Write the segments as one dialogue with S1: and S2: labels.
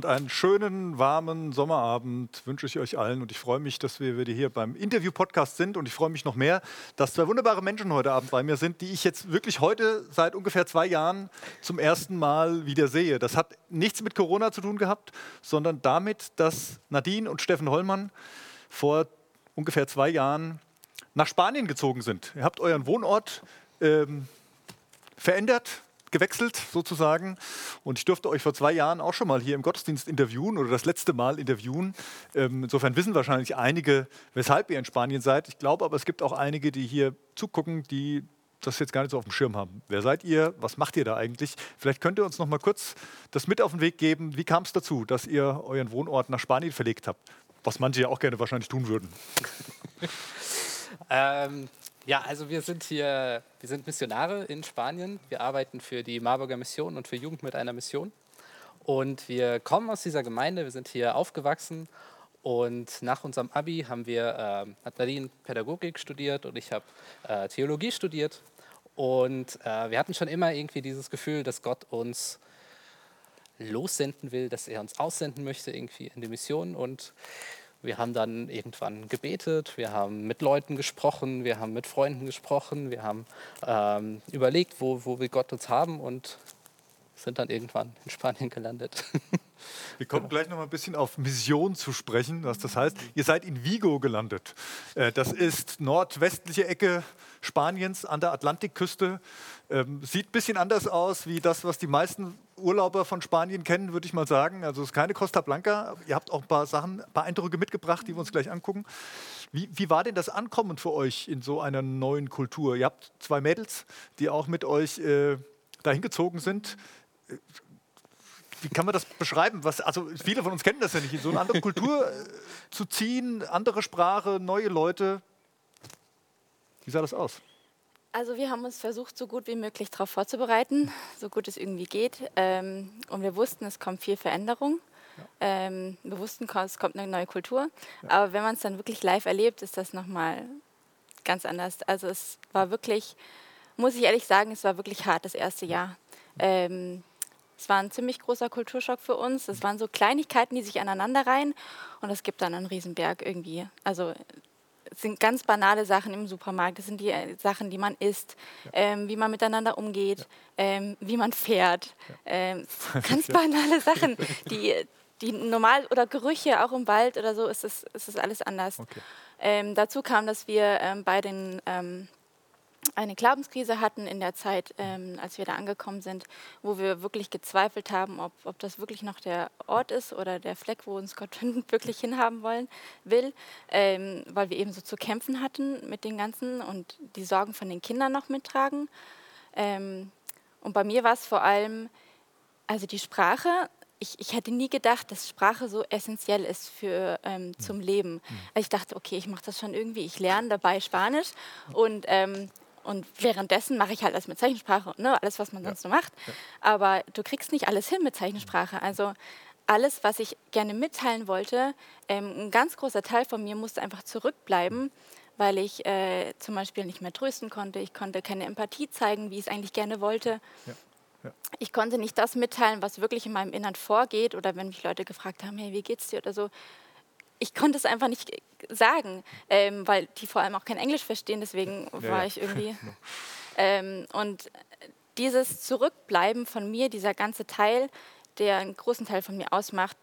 S1: und einen schönen, warmen Sommerabend wünsche ich euch allen. Und ich freue mich, dass wir wieder hier beim Interview-Podcast sind. Und ich freue mich noch mehr, dass zwei wunderbare Menschen heute Abend bei mir sind, die ich jetzt wirklich heute seit ungefähr zwei Jahren zum ersten Mal wieder sehe. Das hat nichts mit Corona zu tun gehabt, sondern damit, dass Nadine und Steffen Hollmann vor ungefähr zwei Jahren nach Spanien gezogen sind. Ihr habt euren Wohnort ähm, verändert, gewechselt sozusagen. Und ich durfte euch vor zwei Jahren auch schon mal hier im Gottesdienst interviewen oder das letzte Mal interviewen. Ähm, insofern wissen wahrscheinlich einige, weshalb ihr in Spanien seid. Ich glaube aber, es gibt auch einige, die hier zugucken, die das jetzt gar nicht so auf dem Schirm haben. Wer seid ihr? Was macht ihr da eigentlich? Vielleicht könnt ihr uns noch mal kurz das mit auf den Weg geben. Wie kam es dazu, dass ihr euren Wohnort nach Spanien verlegt habt? Was manche ja auch gerne wahrscheinlich tun würden.
S2: ähm, ja, also wir sind hier, wir sind Missionare in Spanien. Wir arbeiten für die Marburger Mission und für Jugend mit einer Mission. Und wir kommen aus dieser Gemeinde, wir sind hier aufgewachsen und nach unserem Abi haben wir, äh, hat Nadine Pädagogik studiert und ich habe äh, Theologie studiert. Und äh, wir hatten schon immer irgendwie dieses Gefühl, dass Gott uns lossenden will, dass er uns aussenden möchte irgendwie in die Mission. Und wir haben dann irgendwann gebetet, wir haben mit Leuten gesprochen, wir haben mit Freunden gesprochen, wir haben ähm, überlegt, wo, wo wir Gott uns haben und sind dann irgendwann in Spanien gelandet.
S1: Wir kommen gleich noch mal ein bisschen auf Mission zu sprechen, was das heißt. Ihr seid in Vigo gelandet. Äh, das ist nordwestliche Ecke Spaniens an der Atlantikküste. Ähm, sieht ein bisschen anders aus wie das, was die meisten Urlauber von Spanien kennen, würde ich mal sagen. Also es ist keine Costa Blanca. Ihr habt auch ein paar Sachen, ein paar Eindrücke mitgebracht, die wir uns gleich angucken. Wie, wie war denn das Ankommen für euch in so einer neuen Kultur? Ihr habt zwei Mädels, die auch mit euch äh, dahin gezogen sind wie kann man das beschreiben? Was, also viele von uns kennen das ja nicht, in so eine andere Kultur äh, zu ziehen, andere Sprache, neue Leute. Wie sah das aus?
S3: Also wir haben uns versucht, so gut wie möglich darauf vorzubereiten, so gut es irgendwie geht. Ähm, und wir wussten, es kommt viel Veränderung. Ja. Ähm, wir wussten, es kommt eine neue Kultur. Ja. Aber wenn man es dann wirklich live erlebt, ist das nochmal ganz anders. Also es war wirklich, muss ich ehrlich sagen, es war wirklich hart das erste Jahr. Ähm, es war ein ziemlich großer Kulturschock für uns. Es waren so Kleinigkeiten, die sich aneinander reihen und es gibt dann einen Riesenberg irgendwie. Also es sind ganz banale Sachen im Supermarkt. Das sind die äh, Sachen, die man isst, ja. ähm, wie man miteinander umgeht, ja. ähm, wie man fährt. Ja. Ähm, ganz banale Sachen, die, die normal oder Gerüche auch im Wald oder so ist es, ist es alles anders. Okay. Ähm, dazu kam, dass wir ähm, bei den ähm, eine Glaubenskrise hatten in der Zeit, ähm, als wir da angekommen sind, wo wir wirklich gezweifelt haben, ob, ob das wirklich noch der Ort ist oder der Fleck, wo uns Gott wirklich hinhaben wollen will, ähm, weil wir eben so zu kämpfen hatten mit den ganzen und die Sorgen von den Kindern noch mittragen. Ähm, und bei mir war es vor allem, also die Sprache, ich, ich, hätte nie gedacht, dass Sprache so essentiell ist für, ähm, zum Leben. Mhm. Also ich dachte, okay, ich mache das schon irgendwie, ich lerne dabei Spanisch und ähm, und währenddessen mache ich halt alles mit Zeichensprache, ne, alles, was man sonst ja. so macht. Ja. Aber du kriegst nicht alles hin mit Zeichensprache. Also alles, was ich gerne mitteilen wollte, ähm, ein ganz großer Teil von mir musste einfach zurückbleiben, weil ich äh, zum Beispiel nicht mehr trösten konnte. Ich konnte keine Empathie zeigen, wie ich es eigentlich gerne wollte. Ja. Ja. Ich konnte nicht das mitteilen, was wirklich in meinem Innern vorgeht. Oder wenn mich Leute gefragt haben, hey, wie geht's dir oder so, ich konnte es einfach nicht sagen, ähm, weil die vor allem auch kein Englisch verstehen, deswegen ja, war ich irgendwie. ähm, und dieses Zurückbleiben von mir, dieser ganze Teil, der einen großen Teil von mir ausmacht,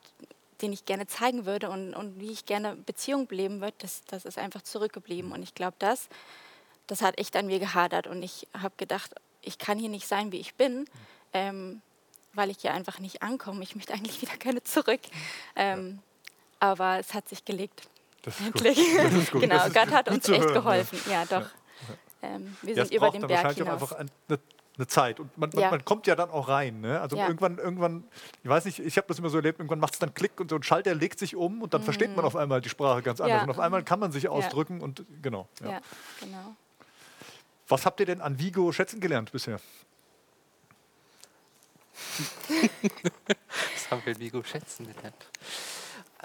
S3: den ich gerne zeigen würde und, und wie ich gerne Beziehung leben würde, das, das ist einfach zurückgeblieben. Und ich glaube, das, das hat echt an mir gehadert. Und ich habe gedacht, ich kann hier nicht sein, wie ich bin, ähm, weil ich hier einfach nicht ankomme. Ich möchte eigentlich wieder gerne zurück. Ähm, aber es hat sich gelegt.
S1: Das ist Endlich. Gut. Das ist gut.
S3: genau, Gott hat uns echt hören, geholfen. Ja, ja doch. Ähm, wir ja, sind über den Berg
S1: hinaus. Auch einfach eine, eine Zeit und man, ja. man, kommt ja dann auch rein. Ne? Also ja. irgendwann, irgendwann, ich weiß nicht, ich habe das immer so erlebt, irgendwann macht es dann Klick und so ein Schalter legt sich um und dann mhm. versteht man auf einmal die Sprache ganz anders und auf einmal kann man sich ausdrücken und genau. Ja. genau. Was habt ihr denn an Vigo schätzen gelernt bisher?
S2: Was haben wir Vigo schätzen gelernt?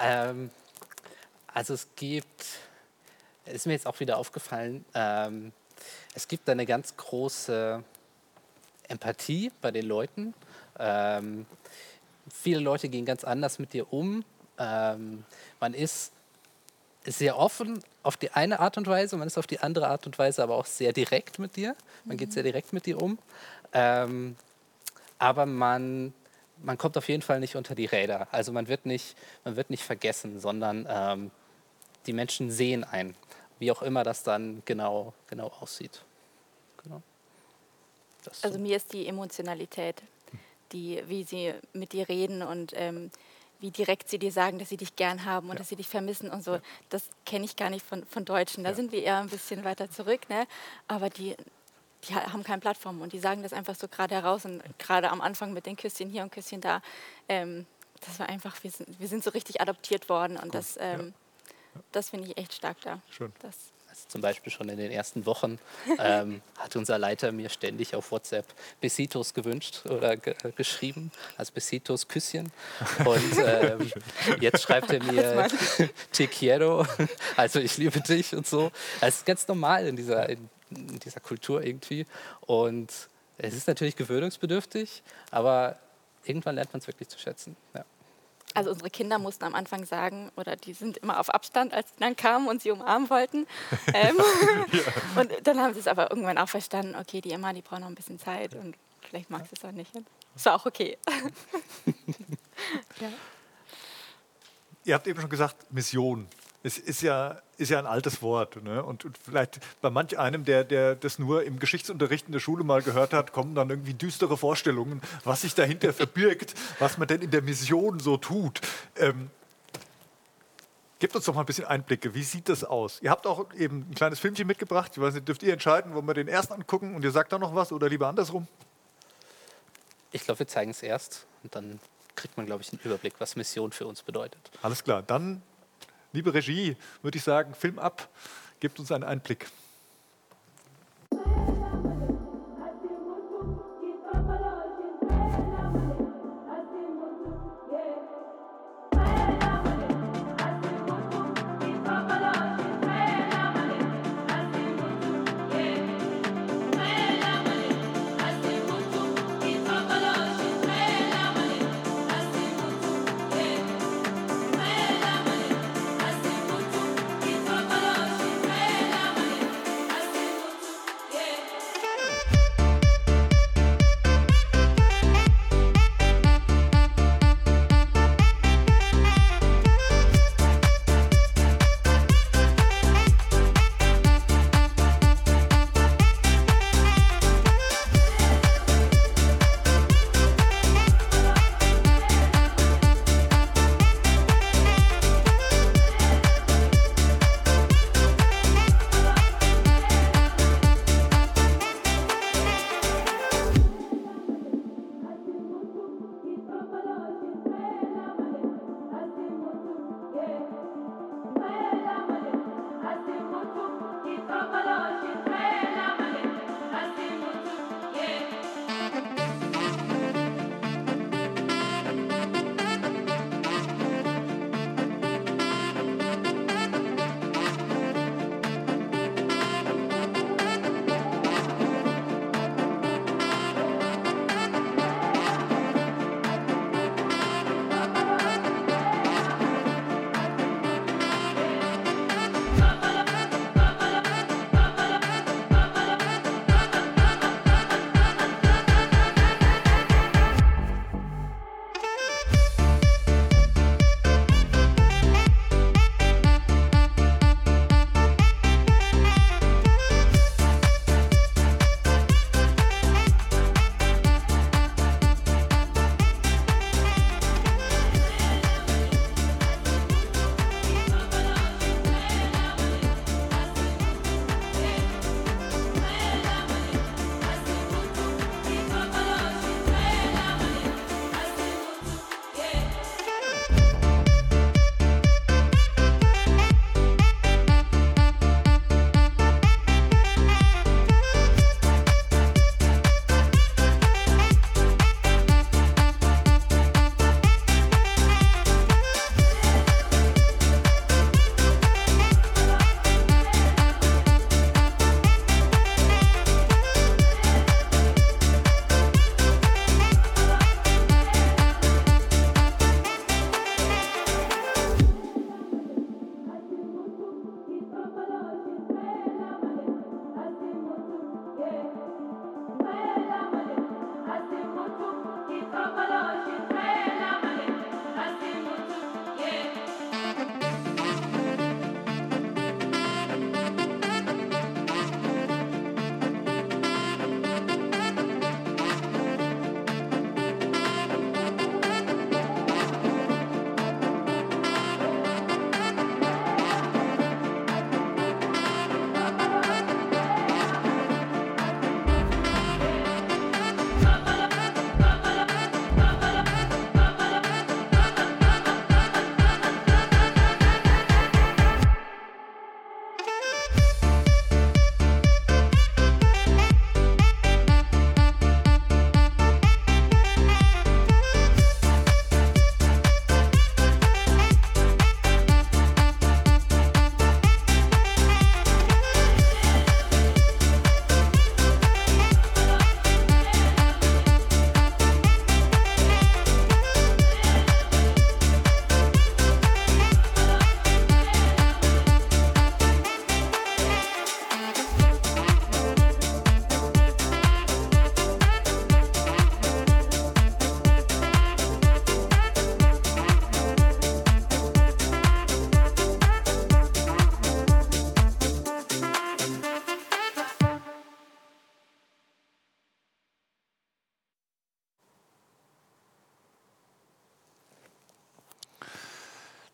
S2: Ähm, also es gibt, ist mir jetzt auch wieder aufgefallen, ähm, es gibt eine ganz große Empathie bei den Leuten. Ähm, viele Leute gehen ganz anders mit dir um. Ähm, man ist sehr offen auf die eine Art und Weise, man ist auf die andere Art und Weise aber auch sehr direkt mit dir. Man mhm. geht sehr direkt mit dir um. Ähm, aber man, man kommt auf jeden Fall nicht unter die Räder. Also man wird nicht, man wird nicht vergessen, sondern ähm, die Menschen sehen einen, wie auch immer das dann genau, genau aussieht. Genau.
S3: also mir ist die Emotionalität, die, wie sie mit dir reden und ähm, wie direkt sie dir sagen, dass sie dich gern haben und ja. dass sie dich vermissen und so. Ja. Das kenne ich gar nicht von, von Deutschen. Da ja. sind wir eher ein bisschen weiter zurück. Ne? Aber die, die haben keine Plattform und die sagen das einfach so gerade heraus. Und gerade am Anfang mit den Küsschen hier und Küsschen da, ähm, das war einfach, wir sind, wir sind so richtig adoptiert worden und cool. das, ähm, das finde ich echt stark da.
S2: Schön. Das also zum Beispiel schon in den ersten Wochen ähm, hat unser Leiter mir ständig auf WhatsApp Besitos gewünscht oder ge geschrieben, also Besitos Küsschen. Und ähm, jetzt schreibt er mir Te quiero, also ich liebe dich und so. Das ist ganz normal in dieser, in dieser Kultur irgendwie. Und es ist natürlich gewöhnungsbedürftig, aber irgendwann lernt man es wirklich zu schätzen. Ja.
S3: Also unsere Kinder mussten am Anfang sagen, oder die sind immer auf Abstand, als sie dann kamen und sie umarmen wollten. Ähm, ja. Und dann haben sie es aber irgendwann auch verstanden, okay, die Emma, die braucht noch ein bisschen Zeit und vielleicht mag sie es auch nicht. Das war auch okay.
S1: ja. Ihr habt eben schon gesagt, Mission es ist ja, ist ja ein altes Wort. Ne? Und, und, vielleicht bei manch einem, der, der das nur im Geschichtsunterricht in der Schule mal gehört hat, kommen dann irgendwie düstere Vorstellungen, was sich dahinter verbirgt, was man denn in der Mission so tut. Ähm, Gebt uns doch mal ein bisschen Einblicke. Wie sieht das aus? Ihr habt auch eben ein kleines Filmchen mitgebracht. Ich weiß nicht, dürft ihr entscheiden, wollen wir den ersten angucken und ihr sagt dann noch was oder lieber andersrum?
S2: Ich glaube, wir zeigen es erst und dann kriegt man, glaube ich, einen Überblick, was Mission für uns bedeutet.
S1: Alles klar, dann Liebe Regie, würde ich sagen, Film ab, gebt uns einen Einblick.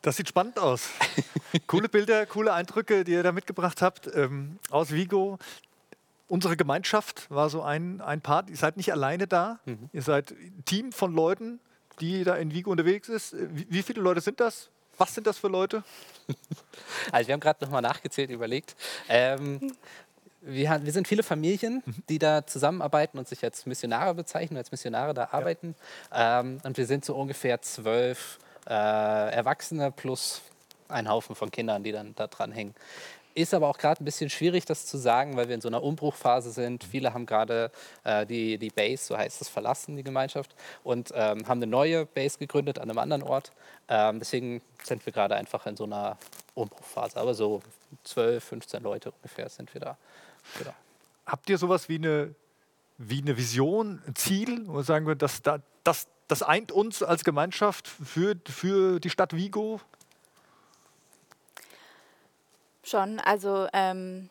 S1: Das sieht spannend aus. coole Bilder, coole Eindrücke, die ihr da mitgebracht habt ähm, aus Vigo. Unsere Gemeinschaft war so ein, ein Part. Ihr seid nicht alleine da. Mhm. Ihr seid ein Team von Leuten, die da in Vigo unterwegs ist. Wie, wie viele Leute sind das? Was sind das für Leute?
S2: Also wir haben gerade nochmal nachgezählt, überlegt. Ähm, wir, haben, wir, sind viele Familien, mhm. die da zusammenarbeiten und sich als Missionare bezeichnen, als Missionare da arbeiten. Ja. Ähm, und wir sind so ungefähr zwölf äh, Erwachsene plus ein Haufen von Kindern, die dann da dran hängen. Ist aber auch gerade ein bisschen schwierig, das zu sagen, weil wir in so einer Umbruchphase sind. Viele haben gerade äh, die, die Base, so heißt es, verlassen, die Gemeinschaft, und ähm, haben eine neue Base gegründet an einem anderen Ort. Ähm, deswegen sind wir gerade einfach in so einer Umbruchphase. Aber so 12, 15 Leute ungefähr sind wir da.
S1: Genau. Habt ihr sowas wie eine, wie eine Vision, ein Ziel, wo sagen wir, das, das, das eint uns als Gemeinschaft für, für die Stadt Vigo?
S3: Schon, also ähm,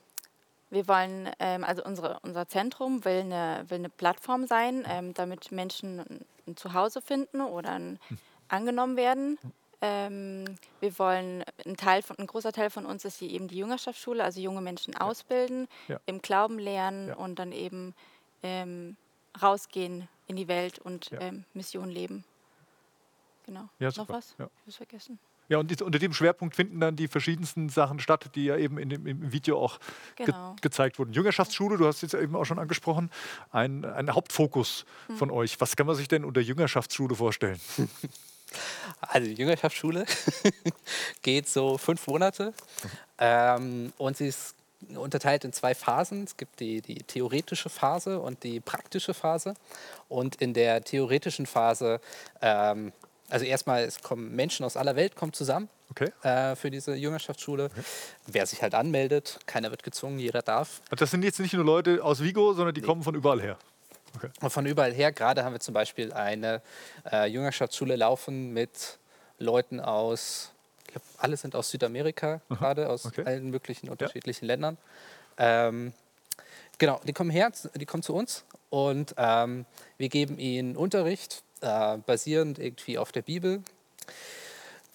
S3: wir wollen, ähm, also unsere, unser Zentrum will eine, will eine Plattform sein, ähm, damit Menschen ein, Zuhause finden oder ein, angenommen werden. Ähm, wir wollen, ein, Teil von, ein großer Teil von uns ist hier eben die Jüngerschaftsschule, also junge Menschen ja. ausbilden, ja. im Glauben lernen ja. und dann eben ähm, rausgehen in die Welt und ähm, Mission leben. Genau. Noch was? Ja. Ich vergessen.
S1: Ja, und unter dem Schwerpunkt finden dann die verschiedensten Sachen statt, die ja eben in dem, im Video auch genau. ge gezeigt wurden. Jüngerschaftsschule, du hast es jetzt eben auch schon angesprochen, ein, ein Hauptfokus hm. von euch. Was kann man sich denn unter Jüngerschaftsschule vorstellen?
S2: Also die Jüngerschaftsschule geht so fünf Monate ähm, und sie ist unterteilt in zwei Phasen. Es gibt die, die theoretische Phase und die praktische Phase. Und in der theoretischen Phase ähm, also erstmal, es kommen Menschen aus aller Welt kommen zusammen okay. äh, für diese Jüngerschaftsschule. Okay. Wer sich halt anmeldet, keiner wird gezwungen, jeder darf.
S1: Das sind jetzt nicht nur Leute aus Vigo, sondern die nee. kommen von überall her.
S2: Okay. Und von überall her. Gerade haben wir zum Beispiel eine äh, Jüngerschaftsschule laufen mit Leuten aus, ich glaube, alle sind aus Südamerika, gerade aus allen möglichen unterschiedlichen ja. Ländern. Ähm, genau, die kommen her, die kommen zu uns und ähm, wir geben ihnen Unterricht äh, basierend irgendwie auf der Bibel.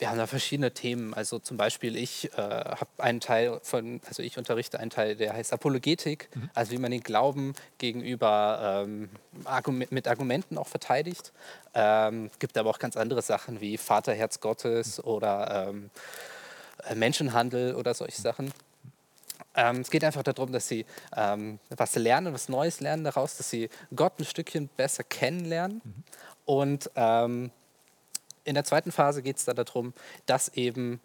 S2: Wir haben da verschiedene Themen. Also zum Beispiel ich äh, habe einen Teil von, also ich unterrichte einen Teil, der heißt Apologetik, mhm. also wie man den Glauben gegenüber ähm, Argument, mit Argumenten auch verteidigt. Ähm, gibt aber auch ganz andere Sachen wie Vaterherz Gottes mhm. oder ähm, Menschenhandel oder solche Sachen. Ähm, es geht einfach darum, dass sie ähm, was lernen, was Neues lernen daraus, dass sie Gott ein Stückchen besser kennenlernen. Mhm. Und ähm, in der zweiten Phase geht es dann darum, das eben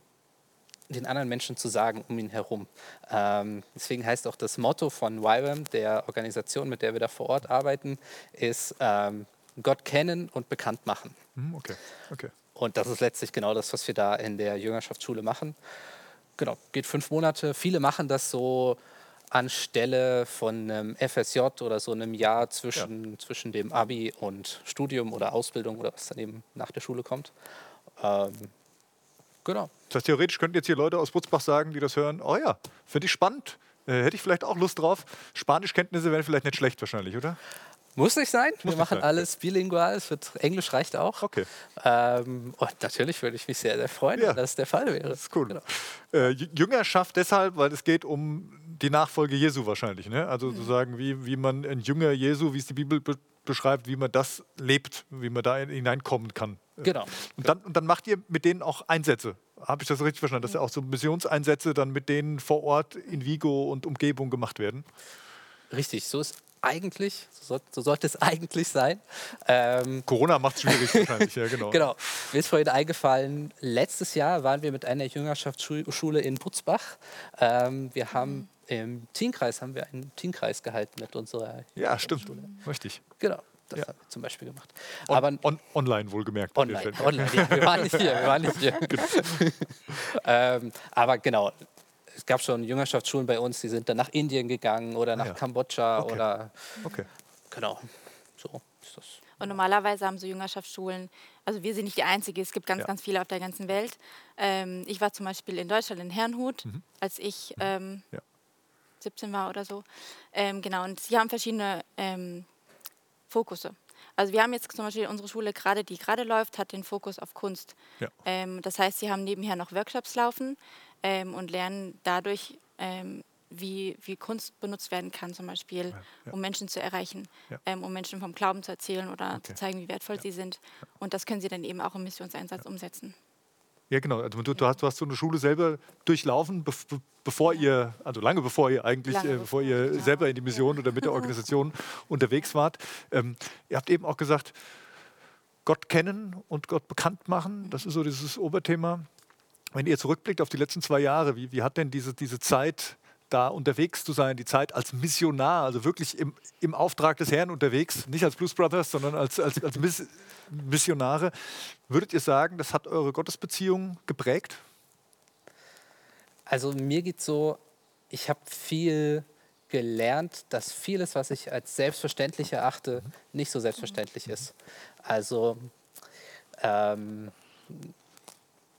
S2: den anderen Menschen zu sagen um ihn herum. Ähm, deswegen heißt auch das Motto von YWAM, der Organisation, mit der wir da vor Ort arbeiten, ist ähm, Gott kennen und bekannt machen.
S1: Mhm, okay. okay.
S2: Und das ist letztlich genau das, was wir da in der Jüngerschaftsschule machen. Genau, geht fünf Monate. Viele machen das so anstelle von einem FSJ oder so einem Jahr zwischen, ja. zwischen dem Abi und Studium oder Ausbildung oder was dann eben nach der Schule kommt. Ähm,
S1: genau. Das heißt, theoretisch könnten jetzt hier Leute aus Butzbach sagen, die das hören, oh ja, finde ich spannend, äh, hätte ich vielleicht auch Lust drauf. Spanischkenntnisse wären vielleicht nicht schlecht wahrscheinlich, oder?
S2: Muss nicht sein. Muss wir machen sein. alles bilingual. Es wird, Englisch reicht auch.
S1: Okay.
S2: Ähm, und natürlich würde ich mich sehr, sehr freuen, ja. wenn das der Fall wäre. Das
S1: ist cool. Genau. Äh, Jüngerschaft deshalb, weil es geht um die Nachfolge Jesu wahrscheinlich. Ne? Also sozusagen, wie, wie man ein Jünger Jesu, wie es die Bibel be beschreibt, wie man das lebt, wie man da hineinkommen kann.
S2: Genau.
S1: Und dann, und dann macht ihr mit denen auch Einsätze. Habe ich das richtig verstanden, dass ja auch so Missionseinsätze dann mit denen vor Ort in Vigo und Umgebung gemacht werden?
S2: Richtig, so ist eigentlich, so, so sollte es eigentlich sein. Ähm,
S1: Corona macht es schwierig wahrscheinlich, ja genau.
S2: genau. Mir ist vorhin eingefallen, letztes Jahr waren wir mit einer Jüngerschaftsschule in Butzbach. Ähm, wir haben im Teamkreis haben wir einen Teamkreis gehalten mit unserer
S1: Ja, stimmt. Richtig.
S2: Genau. Das ja. haben wir zum Beispiel gemacht.
S1: On, Aber on, online wohlgemerkt.
S2: Online, online ja, wir waren nicht hier. Wir waren nicht hier. genau. ähm, aber genau, es gab schon Jüngerschaftsschulen bei uns, die sind dann nach Indien gegangen oder nach ah, ja. Kambodscha okay. oder.
S1: Okay.
S2: Genau. So ist das.
S3: Und normalerweise haben so Jüngerschaftsschulen, also wir sind nicht die Einzige, es gibt ganz, ja. ganz viele auf der ganzen Welt. Ähm, ich war zum Beispiel in Deutschland in Herrnhut, mhm. als ich mhm. ähm, ja. 17 war oder so. Ähm, genau, und sie haben verschiedene ähm, Fokusse. Also wir haben jetzt zum Beispiel unsere Schule gerade, die gerade läuft, hat den Fokus auf Kunst.
S1: Ja.
S3: Ähm, das heißt, sie haben nebenher noch Workshops laufen ähm, und lernen dadurch, ähm, wie, wie Kunst benutzt werden kann, zum Beispiel,
S1: ja.
S3: um Menschen zu erreichen,
S1: Ja.
S3: ähm, um Menschen vom Glauben zu erzählen oder
S1: Okay.
S3: zu zeigen, wie wertvoll sie sind. Und das können sie dann eben auch im Missionseinsatz umsetzen.
S1: Ja, genau. Also du, du, hast, du hast so eine Schule selber durchlaufen, be- bevor ihr, also lange bevor ihr eigentlich, äh, bevor
S3: bevor,
S1: ihr
S3: genau.
S1: selber in die Mission oder mit der Organisation unterwegs wart. Ähm, ihr habt eben auch gesagt, Gott kennen und Gott bekannt machen, das ist so dieses Oberthema. Wenn ihr zurückblickt auf die letzten zwei Jahre, wie, wie hat denn diese, diese Zeit da unterwegs zu sein, die Zeit als Missionar, also wirklich im, im Auftrag des Herrn unterwegs, nicht als Blues Brothers, sondern als, als, als Miss, Missionare, würdet ihr sagen, das hat eure Gottesbeziehung geprägt?
S2: Also mir geht so, ich habe viel gelernt, dass vieles, was ich als selbstverständlich erachte, nicht so selbstverständlich ist. Also ähm,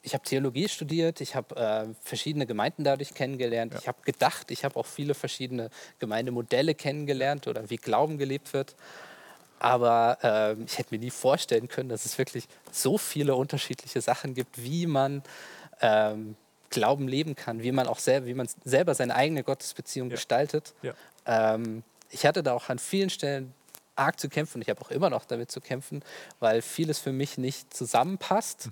S2: ich habe Theologie studiert, ich habe äh, verschiedene Gemeinden dadurch kennengelernt. Ich habe gedacht, ich habe auch viele verschiedene Gemeindemodelle kennengelernt oder wie Glauben gelebt wird. Aber ähm, ich hätte mir nie vorstellen können, dass es wirklich so viele unterschiedliche Sachen gibt, wie man ähm, Glauben leben kann, wie man auch selber, wie man selber seine eigene Gottesbeziehung
S1: Ja.
S2: gestaltet.
S1: Ja.
S2: Ähm, ich hatte da auch an vielen Stellen arg zu kämpfen und ich habe auch immer noch damit zu kämpfen, weil vieles für mich nicht zusammenpasst.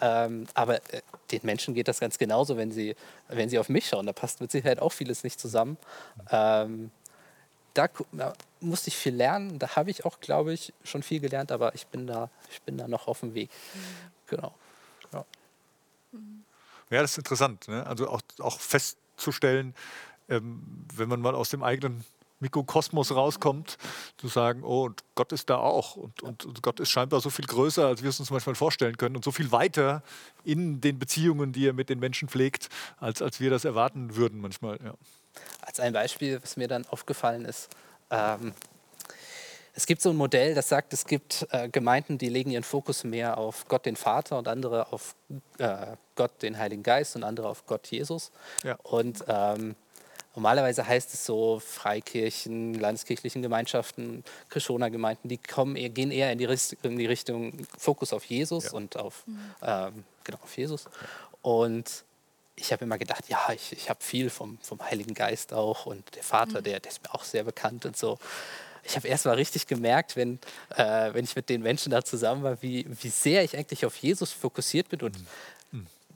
S2: Ähm, aber äh, den Menschen geht das ganz genauso, wenn sie, wenn sie auf mich schauen. Da passt mit Sicherheit auch vieles nicht zusammen. Ähm, da da musste ich viel lernen. Da habe ich auch, glaube ich, schon viel gelernt, aber ich bin da, ich bin da noch auf dem Weg. Genau.
S1: Ja, das ist interessant. Ne? Also auch, auch festzustellen, ähm, wenn man mal aus dem eigenen Mikrokosmos rauskommt, zu sagen, oh, und Gott ist da auch. Und, und, und Gott ist scheinbar so viel größer, als wir es uns manchmal vorstellen können und so viel weiter in den Beziehungen, die er mit den Menschen pflegt, als, als wir das erwarten würden manchmal. Ja.
S2: Als ein Beispiel, was mir dann aufgefallen ist, ähm, es gibt so ein Modell, das sagt, es gibt äh, Gemeinden, die legen ihren Fokus mehr auf Gott den Vater und andere auf äh, Gott den Heiligen Geist und andere auf Gott Jesus.
S1: Ja.
S2: Und ähm, normalerweise heißt es so, Freikirchen, landeskirchlichen Gemeinschaften, Krishona-Gemeinden, die kommen, gehen eher in die, in die Richtung Fokus auf Jesus
S1: Ja.
S2: und auf, ähm, genau, auf Jesus. Und ich habe immer gedacht, ja, ich, ich habe viel vom, vom Heiligen Geist auch und der Vater, der, der ist mir auch sehr bekannt und so. Ich habe erst mal richtig gemerkt, wenn, äh, wenn ich mit den Menschen da zusammen war, wie, wie sehr ich eigentlich auf Jesus fokussiert bin und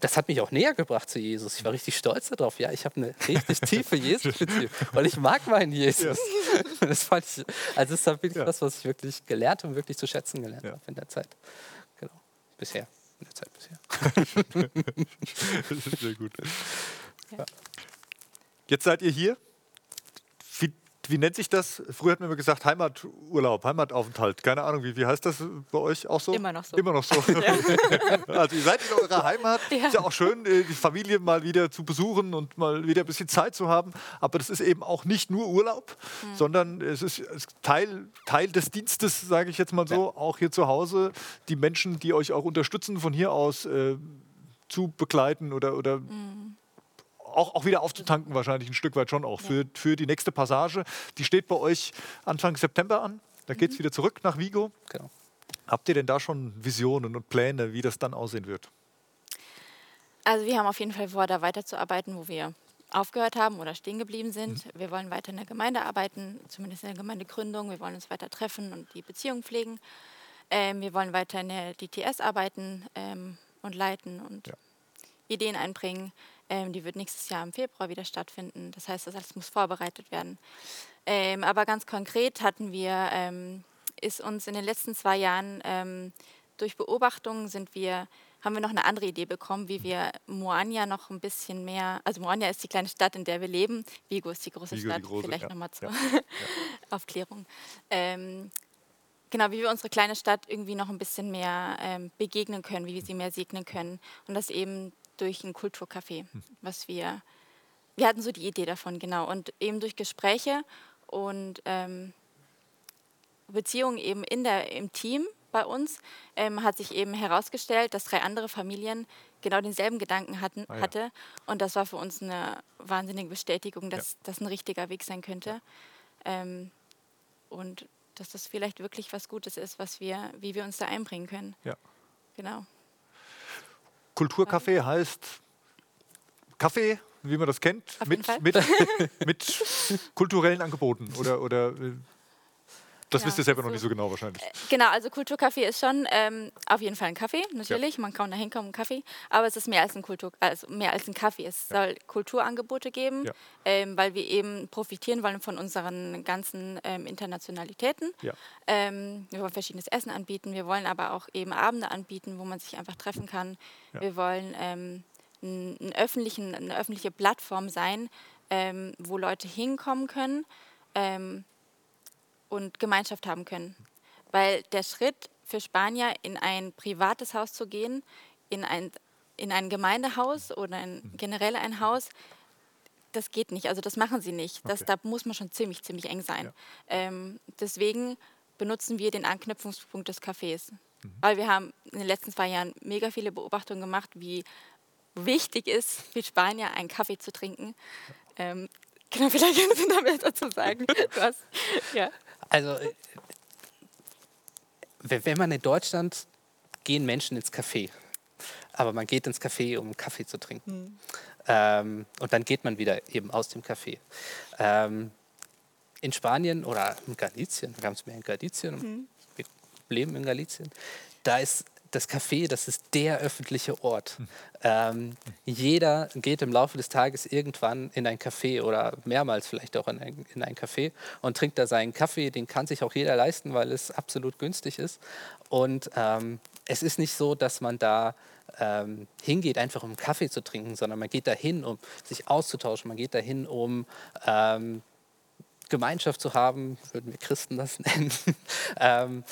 S2: das hat mich auch näher gebracht zu Jesus. Ich war richtig stolz darauf. Ja, ich habe eine richtig tiefe Jesus-Beziehung und ich mag meinen Jesus. Das fand ich, also das ist wirklich
S1: Ja.
S2: was, was ich wirklich gelernt und wirklich zu schätzen gelernt
S1: Ja.
S2: habe in der Zeit. Genau. Bisher. In der Zeit bisher.
S1: Sehr gut.
S3: Ja.
S1: Jetzt seid ihr hier. Wie, nennt sich das? Früher hat man immer gesagt Heimaturlaub, Heimataufenthalt. Keine Ahnung, wie, wie heißt das bei euch auch so?
S3: Immer noch so.
S1: Immer noch so. also ihr seid in eurer Heimat.
S3: Ja.
S1: Ist ja auch schön, äh, die Familie mal wieder zu besuchen und mal wieder ein bisschen Zeit zu haben. Aber das ist eben auch nicht nur Urlaub,
S3: Mhm.
S1: sondern es ist, Teil, Teil des Dienstes, sage ich jetzt mal so, auch hier zu Hause. Die Menschen, die euch auch unterstützen, von hier aus äh, zu begleiten oder, oder
S3: Mhm.
S1: Auch, auch wieder aufzutanken, wahrscheinlich ein Stück weit schon auch für, für die nächste Passage. Die steht bei euch Anfang September an. Da geht es wieder zurück nach Vigo.
S2: Genau.
S1: Habt ihr denn da schon Visionen und Pläne, wie das dann aussehen wird?
S3: Also wir haben auf jeden Fall vor, da weiterzuarbeiten, wo wir aufgehört haben oder stehen geblieben sind.
S1: Mhm.
S3: Wir wollen weiter in der Gemeinde arbeiten, zumindest in der Gemeindegründung. Wir wollen uns weiter treffen und die Beziehung pflegen. Ähm, wir wollen weiter in der DTS arbeiten ähm, und leiten und
S1: Ja.
S3: Ideen einbringen. Ähm, die wird nächstes Jahr im Februar wieder stattfinden. Das heißt, das alles muss vorbereitet werden. Ähm, aber ganz konkret hatten wir, ähm, ist uns in den letzten zwei Jahren ähm, durch Beobachtungen sind wir, haben wir noch eine andere Idee bekommen, wie wir Moania noch ein bisschen mehr, also Moania ist die kleine Stadt, in der wir leben, Vigo ist die große
S1: Vigo die
S3: Stadt,
S1: große,
S3: vielleicht
S1: ja,
S3: nochmal zur
S1: ja,
S3: Aufklärung. Ähm, genau, wie wir unsere kleine Stadt irgendwie noch ein bisschen mehr ähm, begegnen können, wie wir sie mehr segnen können. Und das eben durch ein Kulturcafé, was wir, wir hatten so die Idee davon, genau. Und eben durch Gespräche und ähm, Beziehungen eben in der, im Team bei uns ähm, hat sich eben herausgestellt, dass drei andere Familien genau denselben Gedanken hatten,
S1: Ah ja.
S3: hatte. Und das war für uns eine wahnsinnige Bestätigung, dass das ein richtiger Weg sein könnte. Ähm, und dass das vielleicht wirklich was Gutes ist, was wir, wie wir uns da einbringen können.
S1: Ja.
S3: Genau.
S1: Kulturcafé heißt Kaffee, wie man das kennt,
S3: Auf
S1: mit, mit, mit kulturellen Angeboten oder, oder äh, das
S3: Ja,
S1: wisst ihr selber noch nicht so genau wahrscheinlich.
S3: Genau, also Kulturcafé ist schon ähm, auf jeden Fall ein Kaffee, natürlich. Man kann da hinkommen, einen Kaffee. Aber es ist mehr als ein Kultur, also mehr als ein Kaffee. Es soll Kulturangebote geben,
S1: Ja.
S3: ähm, weil wir eben profitieren wollen von unseren ganzen ähm, Internationalitäten.
S1: Ja.
S3: Ähm, wir wollen verschiedenes Essen anbieten. Wir wollen aber auch eben Abende anbieten, wo man sich einfach treffen kann.
S1: Ja.
S3: Wir wollen ähm, n- einen öffentlichen, eine öffentliche Plattform sein, ähm, wo Leute hinkommen können. Ähm, und Gemeinschaft haben können. Weil der Schritt für Spanier, in ein privates Haus zu gehen, in ein, in ein Gemeindehaus oder in generell ein Haus, das geht nicht. Also das machen sie nicht. Das,
S1: Okay.
S3: Da muss man schon ziemlich, ziemlich eng sein.
S1: Ja.
S3: Ähm, deswegen benutzen wir den Anknüpfungspunkt des Cafés.
S1: Mhm.
S3: Weil wir haben in den letzten zwei Jahren mega viele Beobachtungen gemacht, wie wichtig ist für Spanier, einen Kaffee zu trinken. Ähm, genau, vielleicht können Sie da mehr dazu sagen. Du hast, ja.
S2: Also, äh, wenn man in Deutschland gehen Menschen ins Café, aber man geht ins Café, um Kaffee zu trinken. Ähm, und dann geht man wieder eben aus dem Café. Ähm, in Spanien oder in Galicien, wir haben es mehr in Galicien, wir leben in Galicien, da ist das Café, das ist der öffentliche Ort. Ähm, jeder geht im Laufe des Tages irgendwann in ein Café oder mehrmals vielleicht auch in ein, in ein Café und trinkt da seinen Kaffee. Den kann sich auch jeder leisten, weil es absolut günstig ist. Und ähm, es ist nicht so, dass man da ähm, hingeht, einfach um Kaffee zu trinken, sondern man geht dahin, um sich auszutauschen. Man geht dahin, um ähm, Gemeinschaft zu haben, würden wir Christen das nennen.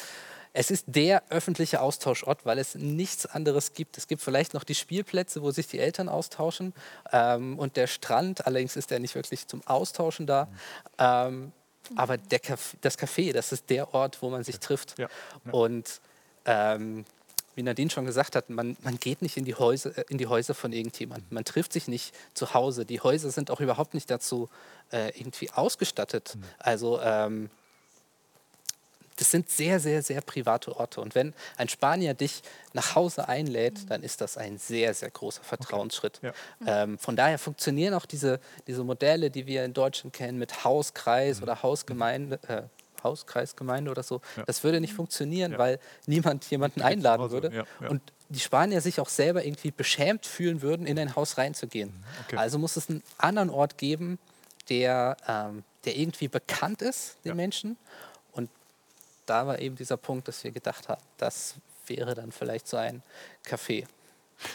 S2: Es ist der öffentliche Austauschort, weil es nichts anderes gibt. Es gibt vielleicht noch die Spielplätze, wo sich die Eltern austauschen ähm, und der Strand, allerdings ist er nicht wirklich zum Austauschen da. Ähm, aber Caf das Café, das ist der Ort, wo man sich trifft.
S1: Ja, ja.
S2: Und ähm, wie Nadine schon gesagt hat, man, man geht nicht in die, Häuser, äh, in die Häuser von irgendjemandem. Man trifft sich nicht zu Hause. Die Häuser sind auch überhaupt nicht dazu äh, irgendwie ausgestattet. Also ähm, das sind sehr, sehr, sehr private Orte. Und wenn ein Spanier dich nach Hause einlädt, dann ist das ein sehr, sehr großer Vertrauensschritt.
S1: Ja.
S2: Ähm, von daher funktionieren auch diese, diese Modelle, die wir in Deutschland kennen, mit Hauskreis oder Hausgemeinde. Äh, Hauskreisgemeinde oder so,
S1: Ja.
S2: das würde nicht funktionieren,
S1: Ja.
S2: weil niemand jemanden einladen
S1: Hause,
S2: würde. Und die Spanier sich auch selber irgendwie beschämt fühlen würden, in ein Haus reinzugehen.
S1: Mhm, okay.
S2: Also muss es einen anderen Ort geben, der, ähm, der irgendwie bekannt ist, den
S1: Ja.
S2: Menschen. Da war eben dieser Punkt, dass wir gedacht haben, das wäre dann vielleicht so ein Café.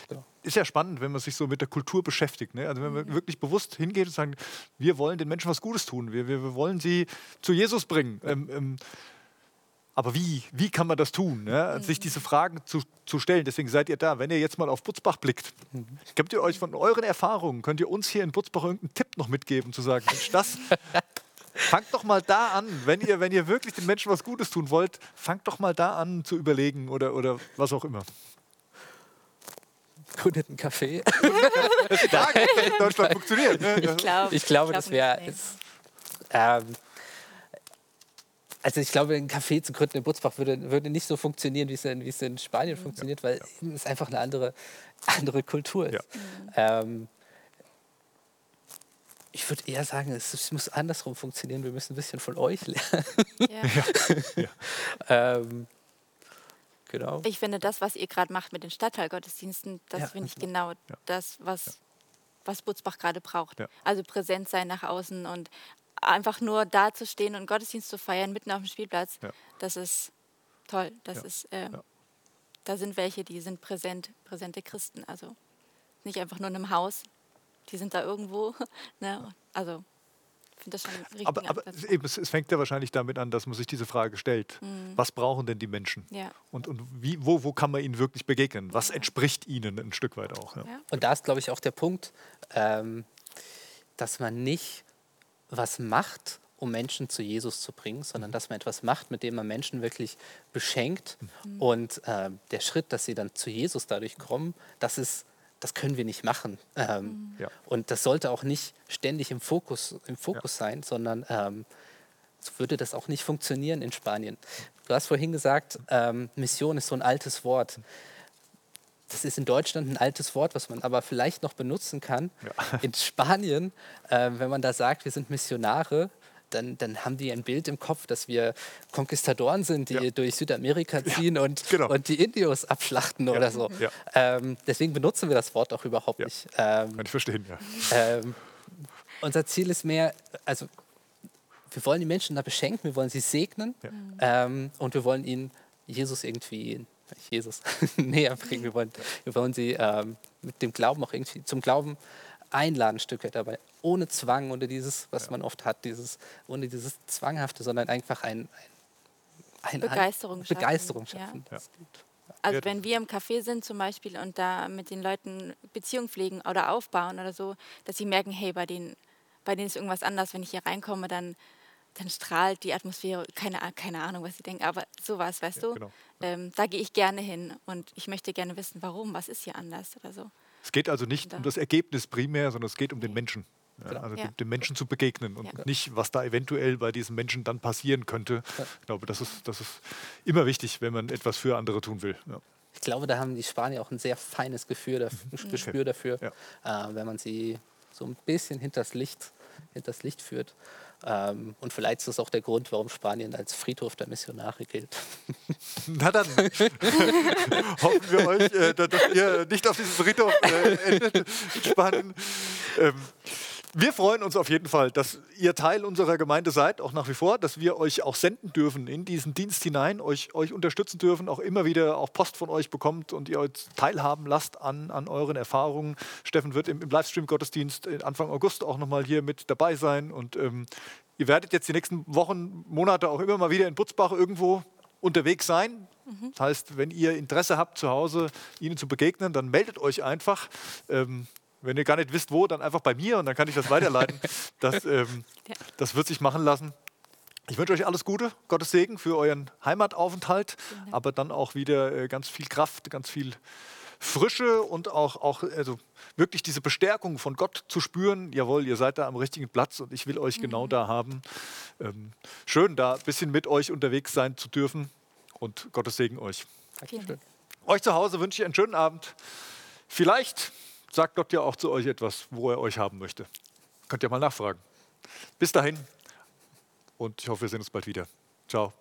S2: Genau.
S1: Ist ja spannend, wenn man sich so mit der Kultur beschäftigt. Ne? Also wenn man wirklich bewusst hingeht und sagt, wir wollen den Menschen was Gutes tun, wir, wir, wir wollen sie zu Jesus bringen. Ähm, ähm, aber wie? Wie kann man das tun? Ne? Sich diese Fragen zu, zu stellen. Deswegen seid ihr da. Wenn ihr jetzt mal auf Butzbach blickt, könnt ihr euch von euren Erfahrungen, könnt ihr uns hier in Butzbach irgendeinen Tipp noch mitgeben, zu sagen, Mensch, das, fangt doch mal da an. Wenn ihr, wenn ihr wirklich den Menschen was Gutes tun wollt, fangt doch mal da an zu überlegen oder, oder was auch immer.
S2: Gründet ein Café.
S1: Da in Deutschland funktioniert. Ne?
S3: Ich, glaub,
S2: Ich glaube,
S3: glaub
S2: das wäre. Ähm, also ich glaube, ein Café zu gründen in Butzbach würde, würde nicht so funktionieren, wie es in, wie es in Spanien funktioniert, weil es einfach eine andere, andere Kultur ist.
S1: Ja.
S2: Ähm, ich würde eher sagen, es, es muss andersrum funktionieren. Wir müssen ein bisschen von euch lernen.
S3: Ja.
S2: ähm, genau.
S3: Ich finde, das, was ihr gerade macht mit den Stadtteilgottesdiensten, das
S2: Ja,
S3: finde ich
S2: genau.
S3: das, was, was Butzbach gerade braucht.
S1: Ja.
S3: Also präsent sein nach außen und einfach nur da zu stehen und Gottesdienst zu feiern, mitten auf dem Spielplatz,
S1: Ja.
S3: das ist toll. Das
S1: Ja.
S3: ist, äh,
S1: Ja.
S3: Da sind welche, die sind präsent, präsente Christen. Also nicht einfach nur in einem Haus, die sind da irgendwo. Ne? Also ich finde das schon
S1: Aber, aber
S3: Ansatz.
S1: eben, es, es fängt ja wahrscheinlich damit an, dass man sich diese Frage stellt. Was brauchen denn die Menschen?
S3: Ja.
S1: Und, und wie, wo, wo kann man ihnen wirklich begegnen? Was entspricht ihnen ein Stück weit auch? Ja.
S3: Ja.
S2: Und da ist, glaube ich, auch der Punkt, ähm, dass man nicht was macht, um Menschen zu Jesus zu bringen, sondern dass man etwas macht, mit dem man Menschen wirklich beschenkt. Und ähm, der Schritt, dass sie dann zu Jesus dadurch kommen, das ist, das können wir nicht machen. Ähm,
S1: Ja.
S2: Und das sollte auch nicht ständig im Fokus, im Fokus sein, sondern ähm, so würde das auch nicht funktionieren in Spanien. Du hast vorhin gesagt, ähm, Mission ist so ein altes Wort. Das ist in Deutschland ein altes Wort, was man aber vielleicht noch benutzen kann. Ja. In Spanien, äh, wenn man da sagt, wir sind Missionare, dann, dann, haben die ein Bild im Kopf, dass wir Konquistadoren sind, die ja. durch Südamerika ziehen ja, und, genau. und die Indios abschlachten ja. oder so. Ähm, deswegen benutzen wir das Wort auch überhaupt nicht. Ähm,
S1: Kann ich verstehen, ja.
S2: Ähm, unser Ziel ist mehr, also wir wollen die Menschen da beschenken, wir wollen sie segnen ähm, und wir wollen ihnen Jesus irgendwie Jesus näher bringen. Wir wollen, wir wollen sie ähm, mit dem Glauben auch irgendwie zum Glauben einladen, ein Stück weit dabei. Ohne Zwang, ohne dieses, was ja. man oft hat, dieses, ohne dieses Zwanghafte, sondern einfach ein,
S3: ein, ein Begeisterung
S2: schaffen. Begeisterung schaffen. Ja.
S3: Also wenn wir im Café sind zum Beispiel und da mit den Leuten Beziehung pflegen oder aufbauen oder so, dass sie merken, hey, bei denen, bei denen ist irgendwas anders. Wenn ich hier reinkomme, dann dann strahlt die Atmosphäre, keine, keine Ahnung, was sie denken, aber sowas, weißt ja, du? Genau. Ähm, da gehe ich gerne hin und ich möchte gerne wissen, warum, was ist hier anders oder so.
S1: Es geht also nicht um das Ergebnis primär, sondern es geht um den Menschen. Ja, genau. Also ja. dem Menschen zu begegnen und ja. nicht, was da eventuell bei diesen Menschen dann passieren könnte. Ich glaube, das ist, das ist immer wichtig, wenn man etwas für andere tun will.
S2: Ich glaube, da haben die Spanier auch ein sehr feines Gefühl dafür, mhm. Gespür dafür, äh, wenn man sie so ein bisschen hinters Licht, hinters Licht führt. Ähm, und vielleicht ist das auch der Grund, warum Spanien als Friedhof der Missionare gilt.
S1: Na dann hoffen wir euch, äh, dass ihr nicht auf diesem Friedhof äh, endet in Spanien. Ähm, wir freuen uns auf jeden Fall, dass ihr Teil unserer Gemeinde seid, auch nach wie vor, dass wir euch auch senden dürfen in diesen Dienst hinein, euch, euch unterstützen dürfen, auch immer wieder auch Post von euch bekommt und ihr euch teilhaben lasst an, an euren Erfahrungen. Steffen wird im, im Livestream-Gottesdienst Anfang August auch nochmal hier mit dabei sein und ähm, ihr werdet jetzt die nächsten Wochen, Monate auch immer mal wieder in Butzbach irgendwo unterwegs sein. Mhm. Das heißt, wenn ihr Interesse habt, zu Hause ihnen zu begegnen, dann meldet euch einfach. Ähm, wenn ihr gar nicht wisst, wo, dann einfach bei mir und dann kann ich das weiterleiten. Das, ähm, ja. das wird sich machen lassen. Ich wünsche euch alles Gute, Gottes Segen für euren Heimataufenthalt, aber dann auch wieder äh, ganz viel Kraft, ganz viel Frische und auch, auch also wirklich diese Bestärkung von Gott zu spüren. Jawohl, ihr seid da am richtigen Platz und ich will euch genau mhm. genau da haben. Ähm, schön, da ein bisschen mit euch unterwegs sein zu dürfen und Gottes Segen euch. Dankeschön. Euch zu Hause wünsche ich einen schönen Abend. Vielleicht sagt Gott ja auch zu euch etwas, wo er euch haben möchte. Könnt ihr mal nachfragen. Bis dahin und ich hoffe, wir sehen uns bald wieder. Ciao.